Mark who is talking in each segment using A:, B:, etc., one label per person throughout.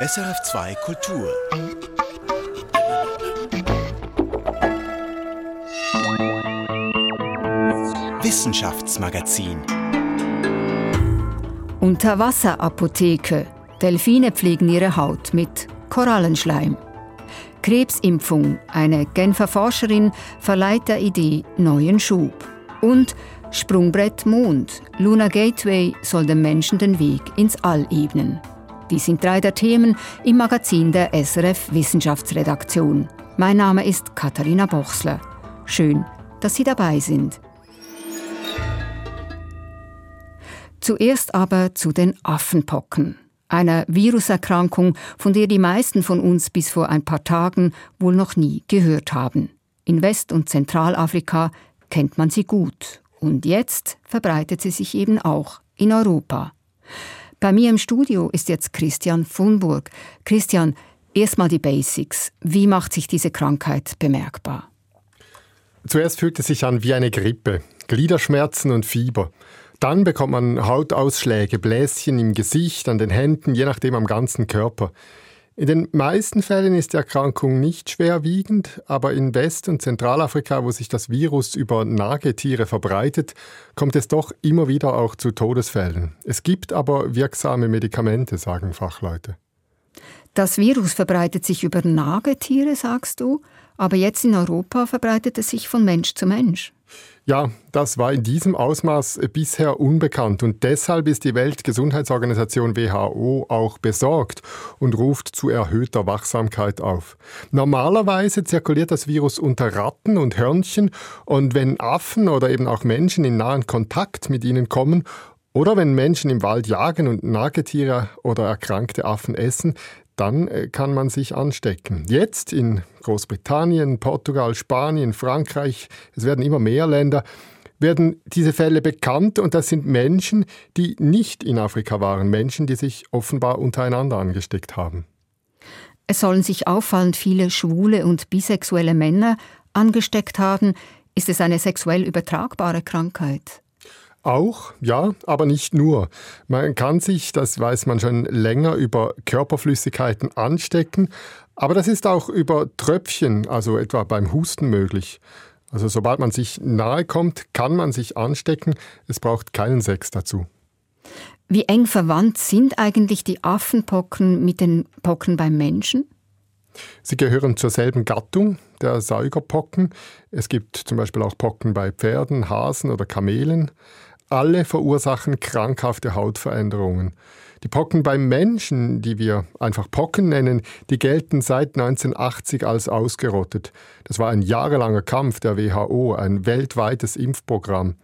A: SRF2 Kultur. Wissenschaftsmagazin.
B: Unterwasserapotheke. Delfine pflegen ihre Haut mit Korallenschleim. Krebsimpfung. Eine Genfer Forscherin verleiht der Idee neuen Schub. Und Sprungbrett Mond. Luna Gateway soll dem Menschen den Weg ins All ebnen. Die sind drei der Themen im Magazin der SRF Wissenschaftsredaktion. Mein Name ist Katharina Bochsler. Schön, dass Sie dabei sind. Zuerst aber zu den Affenpocken, einer Viruserkrankung, von der die meisten von uns bis vor ein paar Tagen wohl noch nie gehört haben. In West- und Zentralafrika kennt man sie gut und jetzt verbreitet sie sich eben auch in Europa. Bei mir im Studio ist jetzt Christian Funburg. Christian, erstmal die Basics. Wie macht sich diese Krankheit bemerkbar?
C: Zuerst fühlt es sich an wie eine Grippe, Gliederschmerzen und Fieber. Dann bekommt man Hautausschläge, Bläschen im Gesicht, an den Händen, je nachdem am ganzen Körper. In den meisten Fällen ist die Erkrankung nicht schwerwiegend, aber in West- und Zentralafrika, wo sich das Virus über Nagetiere verbreitet, kommt es doch immer wieder auch zu Todesfällen. Es gibt aber wirksame Medikamente, sagen Fachleute.
B: Das Virus verbreitet sich über Nagetiere, sagst du, aber jetzt in Europa verbreitet es sich von Mensch zu Mensch.
C: Ja, das war in diesem Ausmaß bisher unbekannt und deshalb ist die Weltgesundheitsorganisation WHO auch besorgt und ruft zu erhöhter Wachsamkeit auf. Normalerweise zirkuliert das Virus unter Ratten und Hörnchen und wenn Affen oder eben auch Menschen in nahen Kontakt mit ihnen kommen oder wenn Menschen im Wald jagen und Nagetiere oder erkrankte Affen essen, dann äh, kann man sich anstecken. Jetzt in Großbritannien, Portugal, Spanien, Frankreich, es werden immer mehr Länder, werden diese Fälle bekannt und das sind Menschen, die nicht in Afrika waren, Menschen, die sich offenbar untereinander angesteckt haben.
B: Es sollen sich auffallend viele schwule und bisexuelle Männer angesteckt haben. Ist es eine sexuell übertragbare Krankheit?
C: Auch, ja, aber nicht nur. Man kann sich, das weiß man schon länger, über Körperflüssigkeiten anstecken, aber das ist auch über Tröpfchen, also etwa beim Husten möglich. Also sobald man sich nahe kommt, kann man sich anstecken. Es braucht keinen Sex dazu.
B: Wie eng verwandt sind eigentlich die Affenpocken mit den Pocken beim Menschen?
C: Sie gehören zur selben Gattung der Säugerpocken. Es gibt zum Beispiel auch Pocken bei Pferden, Hasen oder Kamelen. Alle verursachen krankhafte Hautveränderungen. Die Pocken beim Menschen, die wir einfach Pocken nennen, die gelten seit 1980 als ausgerottet. Das war ein jahrelanger Kampf der WHO, ein weltweites Impfprogramm.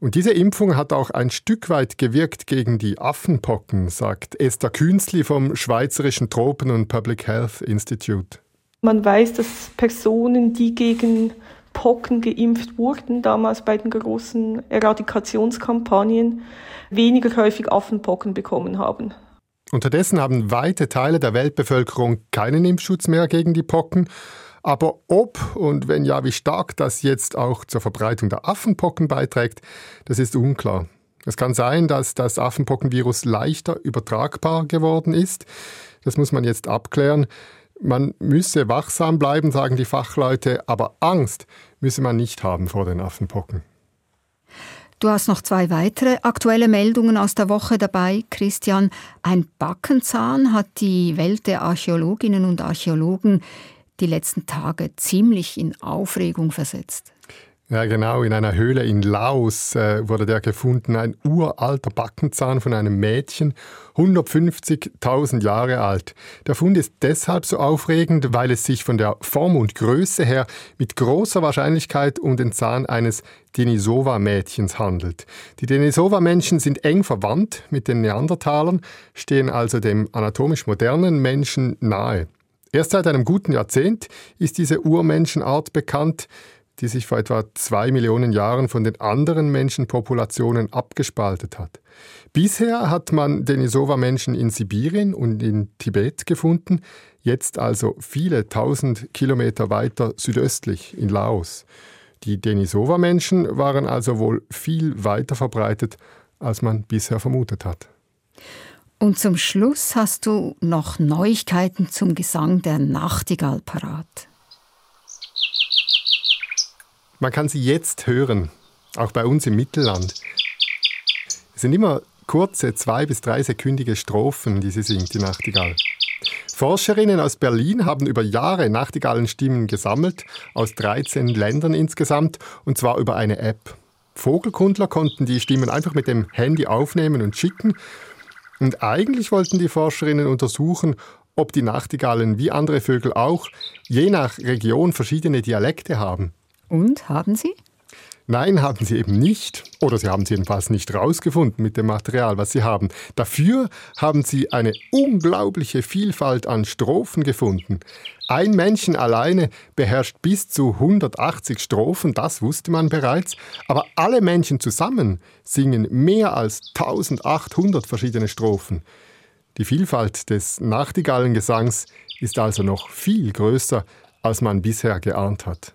C: Und diese Impfung hat auch ein Stück weit gewirkt gegen die Affenpocken, sagt Esther Künzli vom Schweizerischen Tropen- und Public Health Institute.
D: Man weiß, dass Personen, die gegen Pocken geimpft wurden, damals bei den großen Eradikationskampagnen, weniger häufig Affenpocken bekommen haben.
C: Unterdessen haben weite Teile der Weltbevölkerung keinen Impfschutz mehr gegen die Pocken. Aber ob und wenn ja, wie stark das jetzt auch zur Verbreitung der Affenpocken beiträgt, das ist unklar. Es kann sein, dass das Affenpockenvirus leichter übertragbar geworden ist. Das muss man jetzt abklären. Man müsse wachsam bleiben, sagen die Fachleute, aber Angst müsse man nicht haben vor den Affenpocken.
B: Du hast noch zwei weitere aktuelle Meldungen aus der Woche dabei, Christian. Ein Backenzahn hat die Welt der Archäologinnen und Archäologen die letzten Tage ziemlich in Aufregung versetzt.
C: Ja, genau. In einer Höhle in Laos äh, wurde der gefunden. Ein uralter Backenzahn von einem Mädchen, 150.000 Jahre alt. Der Fund ist deshalb so aufregend, weil es sich von der Form und Größe her mit großer Wahrscheinlichkeit um den Zahn eines Denisova-Mädchens handelt. Die Denisova-Menschen sind eng verwandt mit den Neandertalern, stehen also dem anatomisch modernen Menschen nahe. Erst seit einem guten Jahrzehnt ist diese Urmenschenart bekannt die sich vor etwa zwei Millionen Jahren von den anderen Menschenpopulationen abgespaltet hat. Bisher hat man Denisova-Menschen in Sibirien und in Tibet gefunden, jetzt also viele tausend Kilometer weiter südöstlich in Laos. Die Denisova-Menschen waren also wohl viel weiter verbreitet, als man bisher vermutet hat.
B: Und zum Schluss hast du noch Neuigkeiten zum Gesang der Nachtigall parat.
C: Man kann sie jetzt hören, auch bei uns im Mittelland. Es sind immer kurze, zwei- bis dreisekündige Strophen, die sie singt, die Nachtigall. Forscherinnen aus Berlin haben über Jahre Nachtigallenstimmen gesammelt, aus 13 Ländern insgesamt, und zwar über eine App. Vogelkundler konnten die Stimmen einfach mit dem Handy aufnehmen und schicken. Und eigentlich wollten die Forscherinnen untersuchen, ob die Nachtigallen wie andere Vögel auch je nach Region verschiedene Dialekte haben.
B: Und haben sie?
C: Nein, haben sie eben nicht. Oder sie haben es jedenfalls nicht rausgefunden mit dem Material, was sie haben. Dafür haben sie eine unglaubliche Vielfalt an Strophen gefunden. Ein Menschen alleine beherrscht bis zu 180 Strophen, das wusste man bereits. Aber alle Menschen zusammen singen mehr als 1800 verschiedene Strophen. Die Vielfalt des Nachtigallengesangs ist also noch viel größer, als man bisher geahnt hat.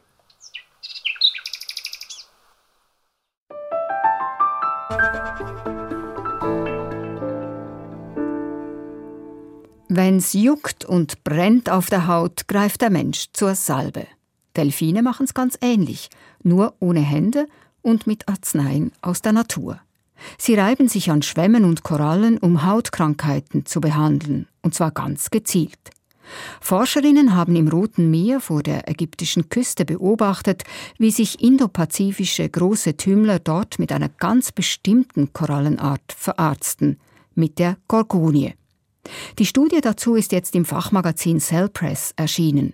B: Wenn's juckt und brennt auf der Haut, greift der Mensch zur Salbe. Delfine machen's ganz ähnlich, nur ohne Hände und mit Arzneien aus der Natur. Sie reiben sich an Schwämmen und Korallen, um Hautkrankheiten zu behandeln, und zwar ganz gezielt. Forscherinnen haben im Roten Meer vor der ägyptischen Küste beobachtet, wie sich indopazifische große Tümmler dort mit einer ganz bestimmten Korallenart verarzten, mit der Gorgonie. Die Studie dazu ist jetzt im Fachmagazin Cell Press erschienen.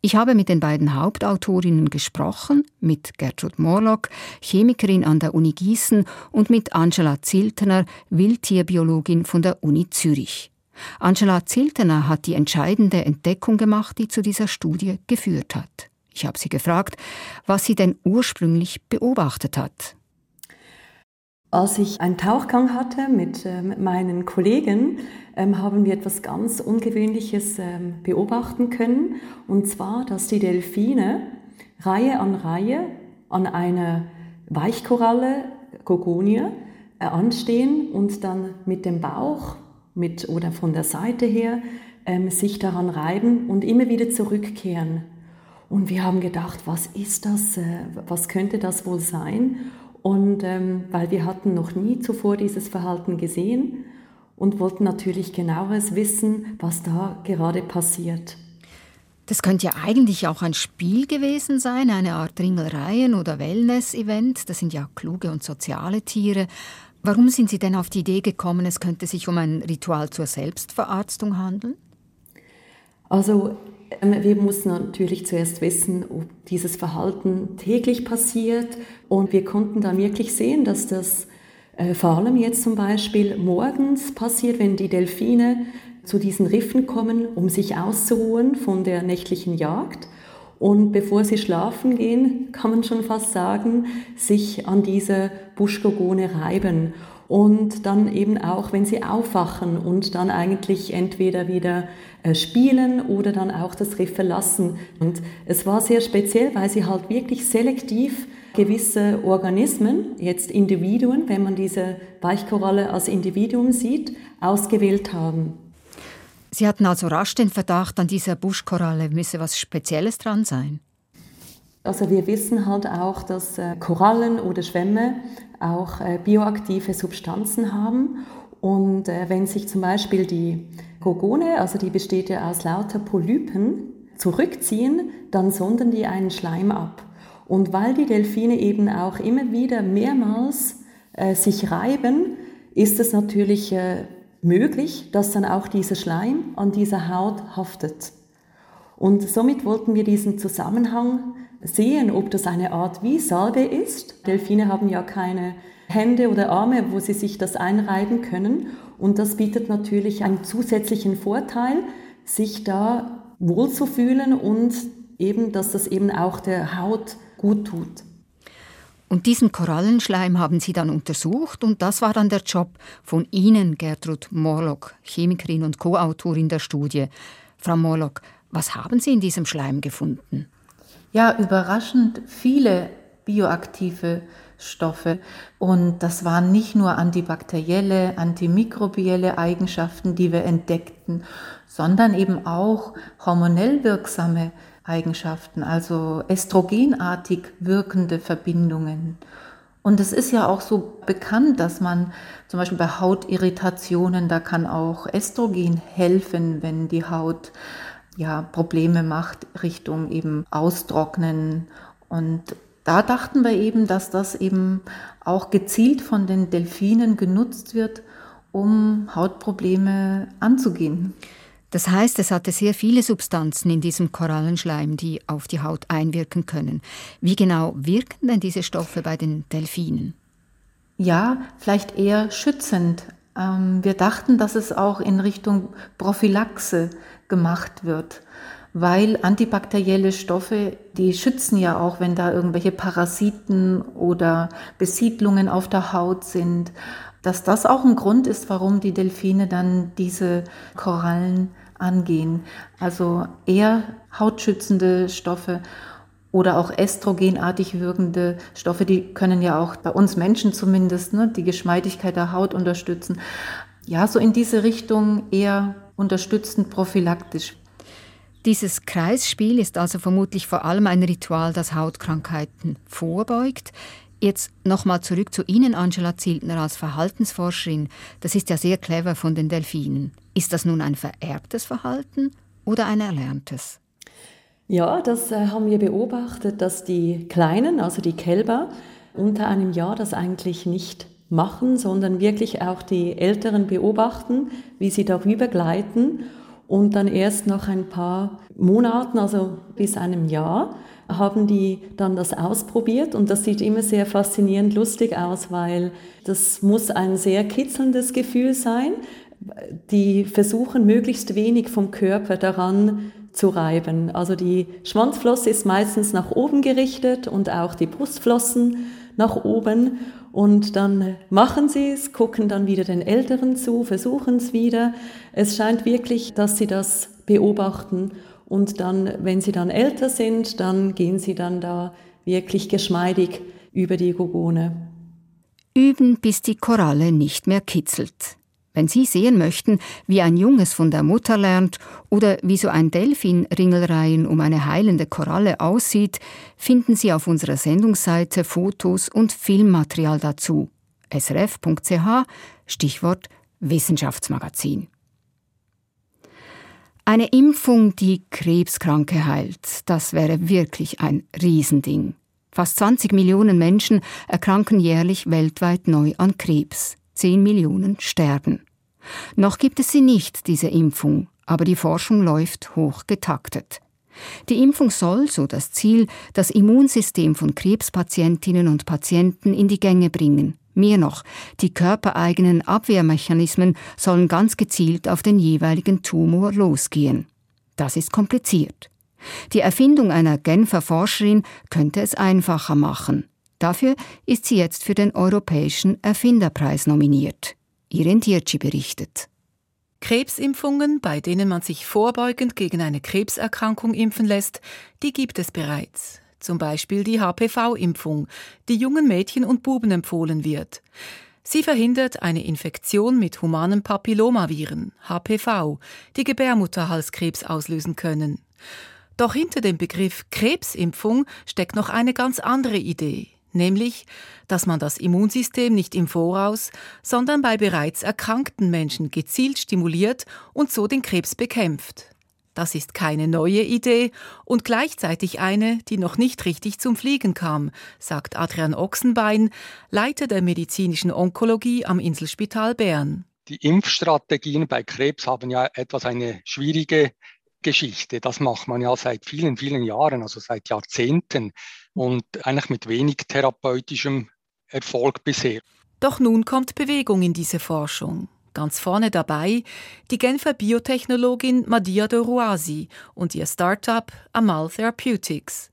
B: Ich habe mit den beiden Hauptautorinnen gesprochen, mit Gertrud Morlock, Chemikerin an der Uni Gießen und mit Angela Ziltener, Wildtierbiologin von der Uni Zürich. Angela Ziltener hat die entscheidende Entdeckung gemacht, die zu dieser Studie geführt hat. Ich habe sie gefragt, was sie denn ursprünglich beobachtet hat.
A: Als ich einen Tauchgang hatte mit äh, meinen Kollegen, ähm, haben wir etwas ganz Ungewöhnliches ähm, beobachten können. Und zwar, dass die Delfine Reihe an Reihe an einer Weichkoralle, Gogonie, äh, anstehen und dann mit dem Bauch mit, oder von der Seite her ähm, sich daran reiben und immer wieder zurückkehren. Und wir haben gedacht, was ist das? Äh, was könnte das wohl sein? Und ähm, weil wir hatten noch nie zuvor dieses Verhalten gesehen und wollten natürlich genaueres wissen, was da gerade passiert.
B: Das könnte ja eigentlich auch ein Spiel gewesen sein, eine Art Ringelreien- oder Wellness-Event. Das sind ja kluge und soziale Tiere. Warum sind Sie denn auf die Idee gekommen, es könnte sich um ein Ritual zur Selbstverarztung handeln?
A: Also wir mussten natürlich zuerst wissen, ob dieses Verhalten täglich passiert. Und wir konnten dann wirklich sehen, dass das äh, vor allem jetzt zum Beispiel morgens passiert, wenn die Delfine zu diesen Riffen kommen, um sich auszuruhen von der nächtlichen Jagd. Und bevor sie schlafen gehen, kann man schon fast sagen, sich an diese Buschgogone reiben und dann eben auch, wenn sie aufwachen und dann eigentlich entweder wieder äh, spielen oder dann auch das Riff verlassen. Und es war sehr speziell, weil sie halt wirklich selektiv gewisse Organismen, jetzt Individuen, wenn man diese Weichkoralle als Individuum sieht, ausgewählt haben.
B: Sie hatten also rasch den Verdacht, an dieser Buschkoralle müsse was Spezielles dran sein.
A: Also wir wissen halt auch, dass äh, Korallen oder Schwämme auch äh, bioaktive Substanzen haben. Und äh, wenn sich zum Beispiel die Gorgone, also die besteht ja aus lauter Polypen, zurückziehen, dann sondern die einen Schleim ab. Und weil die Delfine eben auch immer wieder mehrmals äh, sich reiben, ist es natürlich äh, möglich, dass dann auch dieser Schleim an dieser Haut haftet. Und somit wollten wir diesen Zusammenhang sehen, ob das eine Art wie Salbe ist. Delfine haben ja keine Hände oder Arme, wo sie sich das einreiben können. Und das bietet natürlich einen zusätzlichen Vorteil, sich da wohlzufühlen und eben, dass das eben auch der Haut gut tut.
B: Und diesen Korallenschleim haben Sie dann untersucht und das war dann der Job von Ihnen, Gertrud Morlock, Chemikerin und Co-Autorin der Studie. Frau Morlock, was haben Sie in diesem Schleim gefunden?
E: Ja überraschend viele bioaktive Stoffe. Und das waren nicht nur antibakterielle, antimikrobielle Eigenschaften, die wir entdeckten, sondern eben auch hormonell wirksame Eigenschaften, also estrogenartig wirkende Verbindungen. Und es ist ja auch so bekannt, dass man zum Beispiel bei Hautirritationen, da kann auch Estrogen helfen, wenn die Haut ja Probleme macht Richtung eben Austrocknen. Und da dachten wir eben, dass das eben auch gezielt von den Delfinen genutzt wird, um Hautprobleme anzugehen.
B: Das heißt, es hatte sehr viele Substanzen in diesem Korallenschleim, die auf die Haut einwirken können. Wie genau wirken denn diese Stoffe bei den Delfinen?
E: Ja, vielleicht eher schützend. Ähm, wir dachten, dass es auch in Richtung Prophylaxe gemacht wird, weil antibakterielle Stoffe, die schützen ja auch, wenn da irgendwelche Parasiten oder Besiedlungen auf der Haut sind dass das auch ein Grund ist, warum die Delfine dann diese Korallen angehen. Also eher hautschützende Stoffe oder auch estrogenartig wirkende Stoffe, die können ja auch bei uns Menschen zumindest ne, die Geschmeidigkeit der Haut unterstützen. Ja, so in diese Richtung eher unterstützend prophylaktisch.
B: Dieses Kreisspiel ist also vermutlich vor allem ein Ritual, das Hautkrankheiten vorbeugt. Jetzt nochmal zurück zu Ihnen, Angela Ziltner, als Verhaltensforscherin. Das ist ja sehr clever von den Delfinen. Ist das nun ein vererbtes Verhalten oder ein erlerntes?
A: Ja, das äh, haben wir beobachtet, dass die Kleinen, also die Kälber, unter einem Jahr das eigentlich nicht machen, sondern wirklich auch die Älteren beobachten, wie sie darüber gleiten und dann erst nach ein paar Monaten, also bis einem Jahr, haben die dann das ausprobiert und das sieht immer sehr faszinierend lustig aus, weil das muss ein sehr kitzelndes Gefühl sein. Die versuchen möglichst wenig vom Körper daran zu reiben. Also die Schwanzflosse ist meistens nach oben gerichtet und auch die Brustflossen nach oben und dann machen sie es, gucken dann wieder den Älteren zu, versuchen es wieder. Es scheint wirklich, dass sie das beobachten und dann, wenn sie dann älter sind, dann gehen sie dann da wirklich geschmeidig über die Gogone.
B: Üben, bis die Koralle nicht mehr kitzelt. Wenn Sie sehen möchten, wie ein Junges von der Mutter lernt oder wie so ein Delfin Ringelreihen um eine heilende Koralle aussieht, finden Sie auf unserer Sendungsseite Fotos und Filmmaterial dazu. srf.ch Stichwort Wissenschaftsmagazin. Eine Impfung, die Krebskranke heilt, das wäre wirklich ein Riesending. Fast 20 Millionen Menschen erkranken jährlich weltweit neu an Krebs. 10 Millionen sterben. Noch gibt es sie nicht, diese Impfung, aber die Forschung läuft hoch getaktet. Die Impfung soll, so das Ziel, das Immunsystem von Krebspatientinnen und Patienten in die Gänge bringen. Mehr noch, die körpereigenen Abwehrmechanismen sollen ganz gezielt auf den jeweiligen Tumor losgehen. Das ist kompliziert. Die Erfindung einer Genfer Forscherin könnte es einfacher machen. Dafür ist sie jetzt für den Europäischen Erfinderpreis nominiert. Irin Tirci berichtet.
F: Krebsimpfungen, bei denen man sich vorbeugend gegen eine Krebserkrankung impfen lässt, die gibt es bereits zum Beispiel die HPV-Impfung, die jungen Mädchen und Buben empfohlen wird. Sie verhindert eine Infektion mit humanen Papillomaviren, HPV, die Gebärmutterhalskrebs auslösen können. Doch hinter dem Begriff Krebsimpfung steckt noch eine ganz andere Idee, nämlich, dass man das Immunsystem nicht im Voraus, sondern bei bereits erkrankten Menschen gezielt stimuliert und so den Krebs bekämpft. Das ist keine neue Idee und gleichzeitig eine, die noch nicht richtig zum Fliegen kam, sagt Adrian Ochsenbein, Leiter der medizinischen Onkologie am Inselspital Bern.
G: Die Impfstrategien bei Krebs haben ja etwas eine schwierige Geschichte. Das macht man ja seit vielen, vielen Jahren, also seit Jahrzehnten und eigentlich mit wenig therapeutischem Erfolg bisher.
F: Doch nun kommt Bewegung in diese Forschung. Ganz vorne dabei die Genfer Biotechnologin Madia de Roasi und ihr Startup Amal Therapeutics.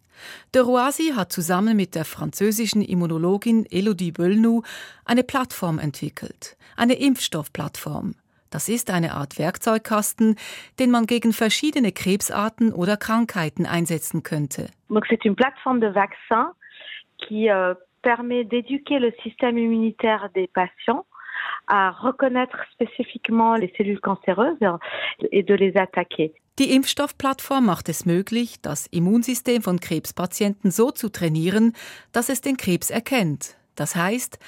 F: De Roasi hat zusammen mit der französischen Immunologin Elodie Böllnou eine Plattform entwickelt, eine Impfstoffplattform. Das ist eine Art Werkzeugkasten, den man gegen verschiedene Krebsarten oder Krankheiten einsetzen könnte.
H: Donc c'est une plateforme de vaccins qui euh, permet d'éduquer le système immunitaire des patients à reconnaître spécifiquement les cellules cancéreuses et de les attaquer.
F: Die Impfstoffplattform macht es möglich, das Immunsystem von Krebspatienten so zu trainieren, dass es den Krebs erkennt. Das heißt,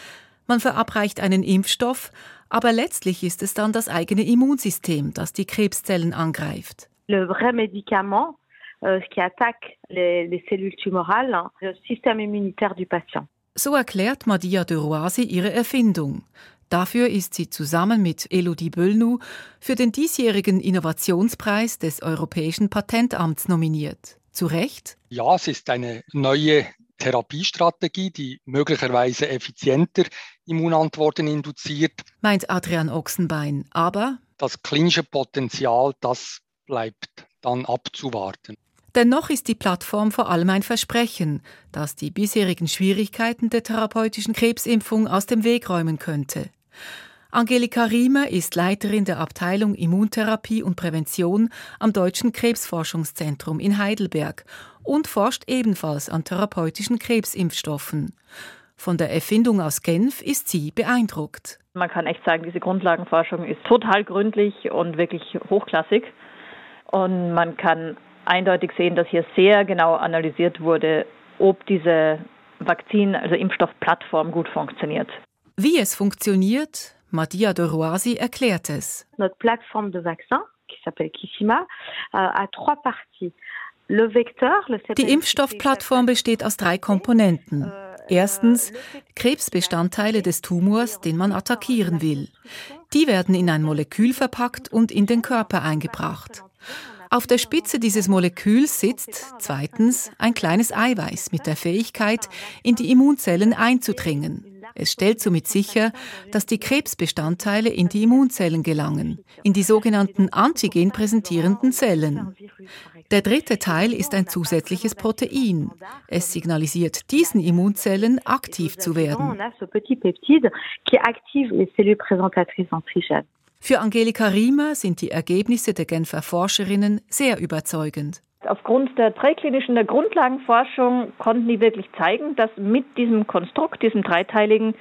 F: man verabreicht einen Impfstoff, aber letztlich ist es dann das eigene Immunsystem, das die Krebszellen angreift.
H: Le vrai médicament, euh, qui attaque les, les cellules tumorales, le système immunitaire du patient.
F: So erklärt Madia de Roisi ihre Erfindung. Dafür ist sie zusammen mit Elodie Böllnu für den diesjährigen Innovationspreis des Europäischen Patentamts nominiert. Zu Recht?
G: Ja, es ist eine neue Therapiestrategie, die möglicherweise effizienter Immunantworten induziert.
F: Meint Adrian Ochsenbein. Aber
G: das klinische Potenzial, das bleibt dann abzuwarten.
F: Dennoch ist die Plattform vor allem ein Versprechen, das die bisherigen Schwierigkeiten der therapeutischen Krebsimpfung aus dem Weg räumen könnte. Angelika Riemer ist Leiterin der Abteilung Immuntherapie und Prävention am Deutschen Krebsforschungszentrum in Heidelberg und forscht ebenfalls an therapeutischen Krebsimpfstoffen. Von der Erfindung aus Genf ist sie beeindruckt.
I: Man kann echt sagen, diese Grundlagenforschung ist total gründlich und wirklich hochklassig. Und man kann eindeutig sehen, dass hier sehr genau analysiert wurde, ob diese Vakzin, also Impfstoffplattform gut funktioniert.
F: Wie es funktioniert, Madia de Roisi erklärt es.
H: Notre plateforme de vaccin, qui s'appelle Kissima, euh, a trois parties. Le vecteur, le
F: Die Impfstoffplattform besteht aus drei Komponenten. Erstens Krebsbestandteile des Tumors, den man attackieren will. Die werden in ein Molekül verpackt und in den Körper eingebracht. Auf der Spitze dieses Moleküls sitzt zweitens ein kleines Eiweiß mit der Fähigkeit, in die Immunzellen einzudringen. Es stellt somit sicher, dass die Krebsbestandteile in die Immunzellen gelangen, in die sogenannten Antigen präsentierenden Zellen. Der dritte Teil ist ein zusätzliches Protein. Es signalisiert diesen Immunzellen, aktiv zu werden. Für Angelika Riemer sind die Ergebnisse der Genfer Forscherinnen sehr überzeugend.
I: Aufgrund der präklinischen der Grundlagenforschung konnten die wirklich zeigen, dass mit diesem Konstrukt, diesem dreiteiligen,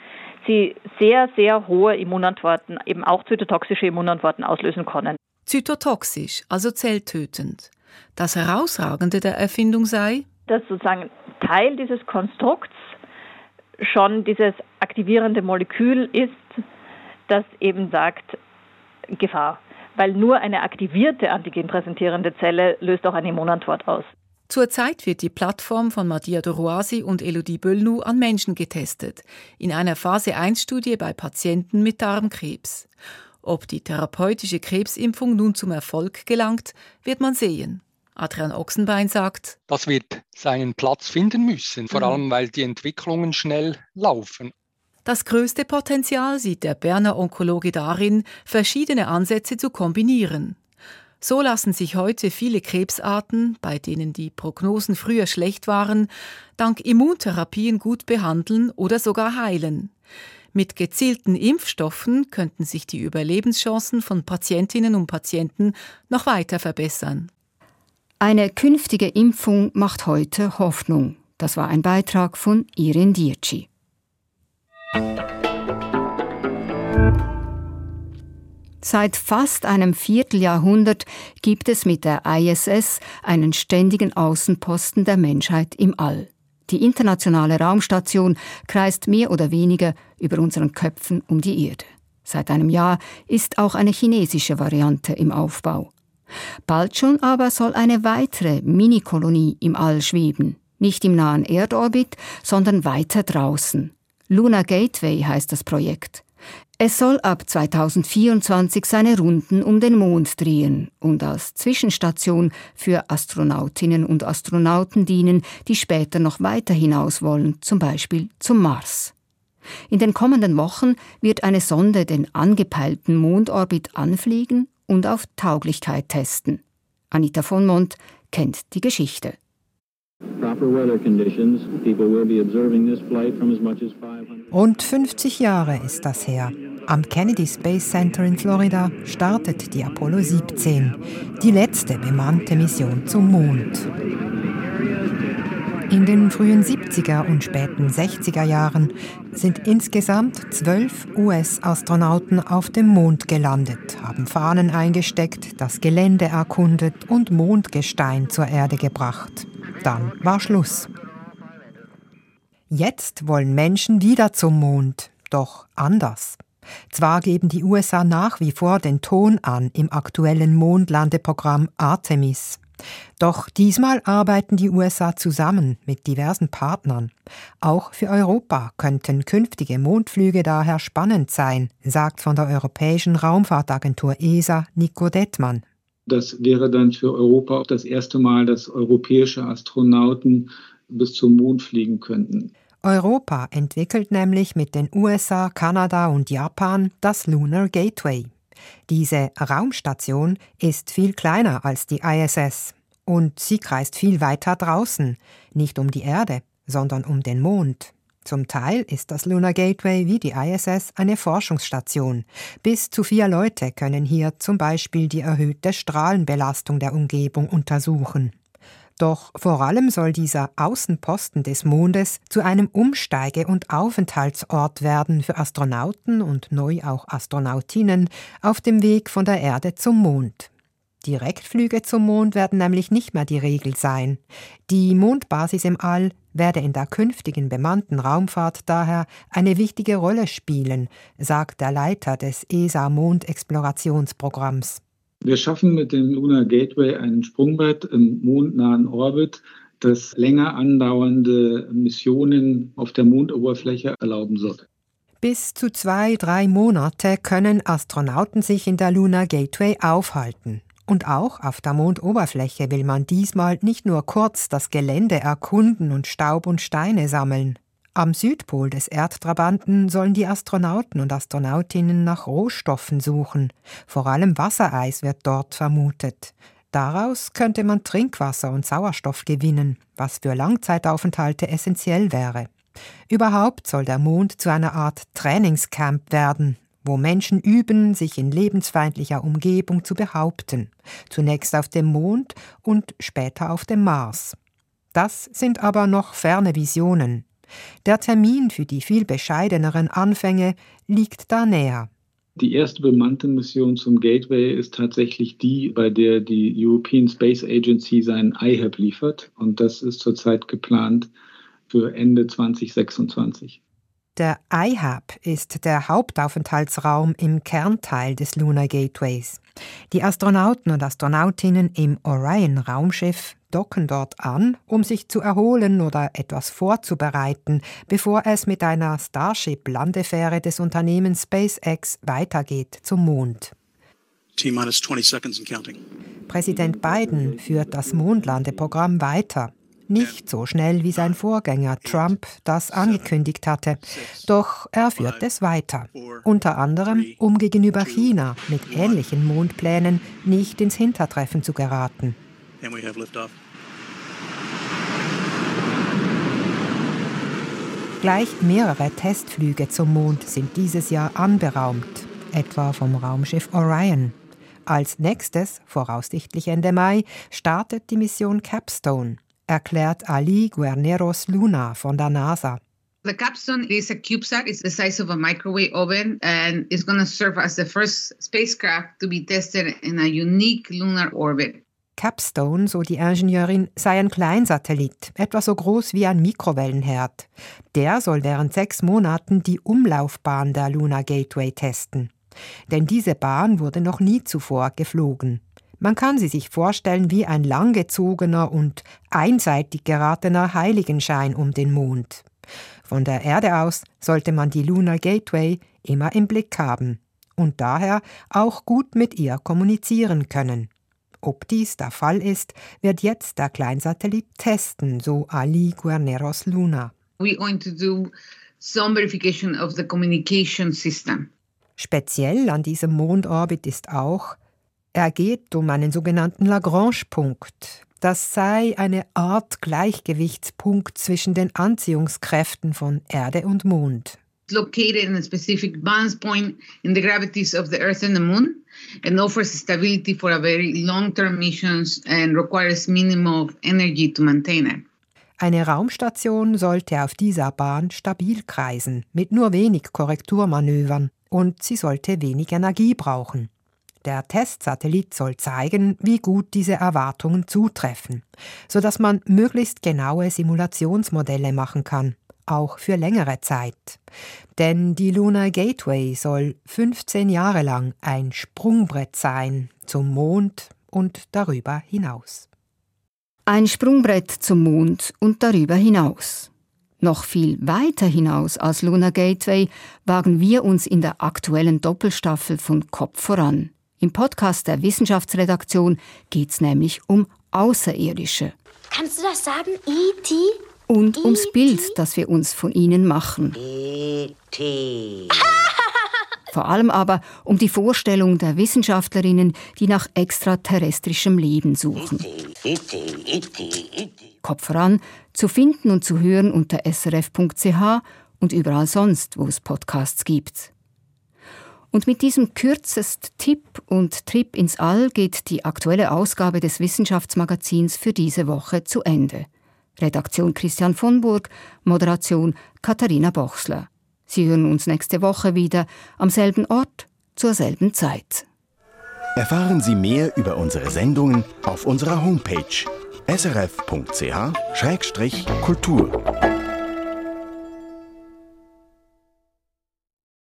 I: sie sehr, sehr hohe Immunantworten, eben auch zytotoxische Immunantworten auslösen können.
F: Zytotoxisch, also zelltötend. Das Herausragende der Erfindung sei,
I: dass sozusagen Teil dieses Konstrukts schon dieses aktivierende Molekül ist, das eben sagt, Gefahr weil nur eine aktivierte antigenpräsentierende Zelle löst auch eine Immunantwort aus.
F: Zurzeit wird die Plattform von Madia Doroasi und Elodie Böllnu an Menschen getestet, in einer Phase 1-Studie bei Patienten mit Darmkrebs. Ob die therapeutische Krebsimpfung nun zum Erfolg gelangt, wird man sehen. Adrian Ochsenbein sagt,
G: das wird seinen Platz finden müssen, vor mhm. allem weil die Entwicklungen schnell laufen.
F: Das größte Potenzial sieht der Berner Onkologe darin, verschiedene Ansätze zu kombinieren. So lassen sich heute viele Krebsarten, bei denen die Prognosen früher schlecht waren, dank Immuntherapien gut behandeln oder sogar heilen. Mit gezielten Impfstoffen könnten sich die Überlebenschancen von Patientinnen und Patienten noch weiter verbessern.
B: Eine künftige Impfung macht heute Hoffnung. Das war ein Beitrag von Irin Dietschi. Seit fast einem Vierteljahrhundert gibt es mit der ISS einen ständigen Außenposten der Menschheit im All. Die internationale Raumstation kreist mehr oder weniger über unseren Köpfen um die Erde. Seit einem Jahr ist auch eine chinesische Variante im Aufbau. Bald schon aber soll eine weitere Minikolonie im All schweben. Nicht im nahen Erdorbit, sondern weiter draußen. Luna Gateway heißt das Projekt. Es soll ab 2024 seine Runden um den Mond drehen und als Zwischenstation für Astronautinnen und Astronauten dienen, die später noch weiter hinaus wollen, zum Beispiel zum Mars. In den kommenden Wochen wird eine Sonde den angepeilten Mondorbit anfliegen und auf Tauglichkeit testen. Anita von Mont kennt die Geschichte.
J: Rund 50 Jahre ist das her. Am Kennedy Space Center in Florida startet die Apollo 17, die letzte bemannte Mission zum Mond. In den frühen 70er und späten 60er Jahren sind insgesamt zwölf US-Astronauten auf dem Mond gelandet, haben Fahnen eingesteckt, das Gelände erkundet und Mondgestein zur Erde gebracht. Dann war Schluss. Jetzt wollen Menschen wieder zum Mond, doch anders. Zwar geben die USA nach wie vor den Ton an im aktuellen Mondlandeprogramm Artemis. Doch diesmal arbeiten die USA zusammen mit diversen Partnern. Auch für Europa könnten künftige Mondflüge daher spannend sein, sagt von der Europäischen Raumfahrtagentur ESA Nico Dettmann.
K: Das wäre dann für Europa auch das erste Mal, dass europäische Astronauten bis zum Mond fliegen könnten.
J: Europa entwickelt nämlich mit den USA, Kanada und Japan das Lunar Gateway. Diese Raumstation ist viel kleiner als die ISS und sie kreist viel weiter draußen, nicht um die Erde, sondern um den Mond. Zum Teil ist das Lunar Gateway wie die ISS eine Forschungsstation. Bis zu vier Leute können hier zum Beispiel die erhöhte Strahlenbelastung der Umgebung untersuchen. Doch vor allem soll dieser Außenposten des Mondes zu einem Umsteige- und Aufenthaltsort werden für Astronauten und neu auch Astronautinnen auf dem Weg von der Erde zum Mond. Direktflüge zum Mond werden nämlich nicht mehr die Regel sein. Die Mondbasis im All werde in der künftigen bemannten Raumfahrt daher eine wichtige Rolle spielen, sagt der Leiter des ESA-Mondexplorationsprogramms.
K: Wir schaffen mit dem Lunar Gateway ein Sprungbrett im mondnahen Orbit, das länger andauernde Missionen auf der Mondoberfläche erlauben soll.
J: Bis zu zwei, drei Monate können Astronauten sich in der Lunar Gateway aufhalten. Und auch auf der Mondoberfläche will man diesmal nicht nur kurz das Gelände erkunden und Staub und Steine sammeln. Am Südpol des Erdtrabanten sollen die Astronauten und Astronautinnen nach Rohstoffen suchen. Vor allem Wassereis wird dort vermutet. Daraus könnte man Trinkwasser und Sauerstoff gewinnen, was für Langzeitaufenthalte essentiell wäre. Überhaupt soll der Mond zu einer Art Trainingscamp werden, wo Menschen üben, sich in lebensfeindlicher Umgebung zu behaupten, zunächst auf dem Mond und später auf dem Mars. Das sind aber noch ferne Visionen. Der Termin für die viel bescheideneren Anfänge liegt da näher.
K: Die erste bemannte Mission zum Gateway ist tatsächlich die, bei der die European Space Agency seinen IHAB liefert. Und das ist zurzeit geplant für Ende 2026.
J: Der IHAB ist der Hauptaufenthaltsraum im Kernteil des Lunar Gateways. Die Astronauten und Astronautinnen im Orion-Raumschiff docken dort an, um sich zu erholen oder etwas vorzubereiten, bevor es mit einer Starship-Landefähre des Unternehmens SpaceX weitergeht zum Mond. Präsident Biden führt das Mondlandeprogramm weiter. Nicht so schnell wie sein Vorgänger Trump das angekündigt hatte. Doch er führt es weiter. Unter anderem, um gegenüber China mit ähnlichen Mondplänen nicht ins Hintertreffen zu geraten. Gleich mehrere Testflüge zum Mond sind dieses Jahr anberaumt, etwa vom Raumschiff Orion. Als nächstes, voraussichtlich Ende Mai, startet die Mission Capstone erklärt Ali Guerneros Luna von der NASA.
L: The capstone is a CubeSat. It's the size of a microwave oven and it's going to serve as the first spacecraft to be tested in a unique lunar orbit.
J: Capstone, so die Ingenieurin, sei ein Kleinsatellit, etwa so groß wie ein Mikrowellenherd. Der soll während sechs Monaten die Umlaufbahn der Lunar Gateway testen. Denn diese Bahn wurde noch nie zuvor geflogen. Man kann sie sich vorstellen wie ein langgezogener und einseitig geratener Heiligenschein um den Mond. Von der Erde aus sollte man die Lunar Gateway immer im Blick haben und daher auch gut mit ihr kommunizieren können. Ob dies der Fall ist, wird jetzt der Kleinsatellit testen, so Ali Guarneros Luna.
L: We're going to do some verification of the communication system.
J: Speziell an diesem Mondorbit ist auch, er geht um einen sogenannten Lagrange-Punkt. Das sei eine Art Gleichgewichtspunkt zwischen den Anziehungskräften von Erde und Mond.
L: Located in a specific balance point in the gravities of the Earth and the Moon and offers stability for a very long-term missions and requires minimum of energy to maintain it.
J: Eine Raumstation sollte auf dieser Bahn stabil kreisen, mit nur wenig Korrekturmanövern, und sie sollte wenig Energie brauchen. Der Testsatellit soll zeigen, wie gut diese Erwartungen zutreffen, sodass man möglichst genaue Simulationsmodelle machen kann, auch für längere Zeit. Denn die Lunar Gateway soll 15 Jahre lang ein Sprungbrett sein zum Mond und darüber hinaus.
B: Ein Sprungbrett zum Mond und darüber hinaus. Noch viel weiter hinaus als Lunar Gateway wagen wir uns in der aktuellen Doppelstaffel von Kopf voran. Im Podcast der Wissenschaftsredaktion geht es nämlich um Außerirdische.
M: Kannst du das sagen, E.T.?
B: Und ums Bild, das wir uns von ihnen machen.
M: E.T.
B: Vor allem aber um die Vorstellung der Wissenschaftlerinnen, die nach extraterrestrischem Leben suchen. Kopf voran, zu finden und zu hören unter srf.ch und überall sonst, wo es Podcasts gibt. Und mit diesem kürzest Tipp und Trip ins All geht die aktuelle Ausgabe des Wissenschaftsmagazins für diese Woche zu Ende. Redaktion Christian von Burg, Moderation Katharina Bochsler. Sie hören uns nächste Woche wieder am selben Ort zur selben Zeit.
N: Erfahren Sie mehr über unsere Sendungen auf unserer Homepage srf.ch-kultur.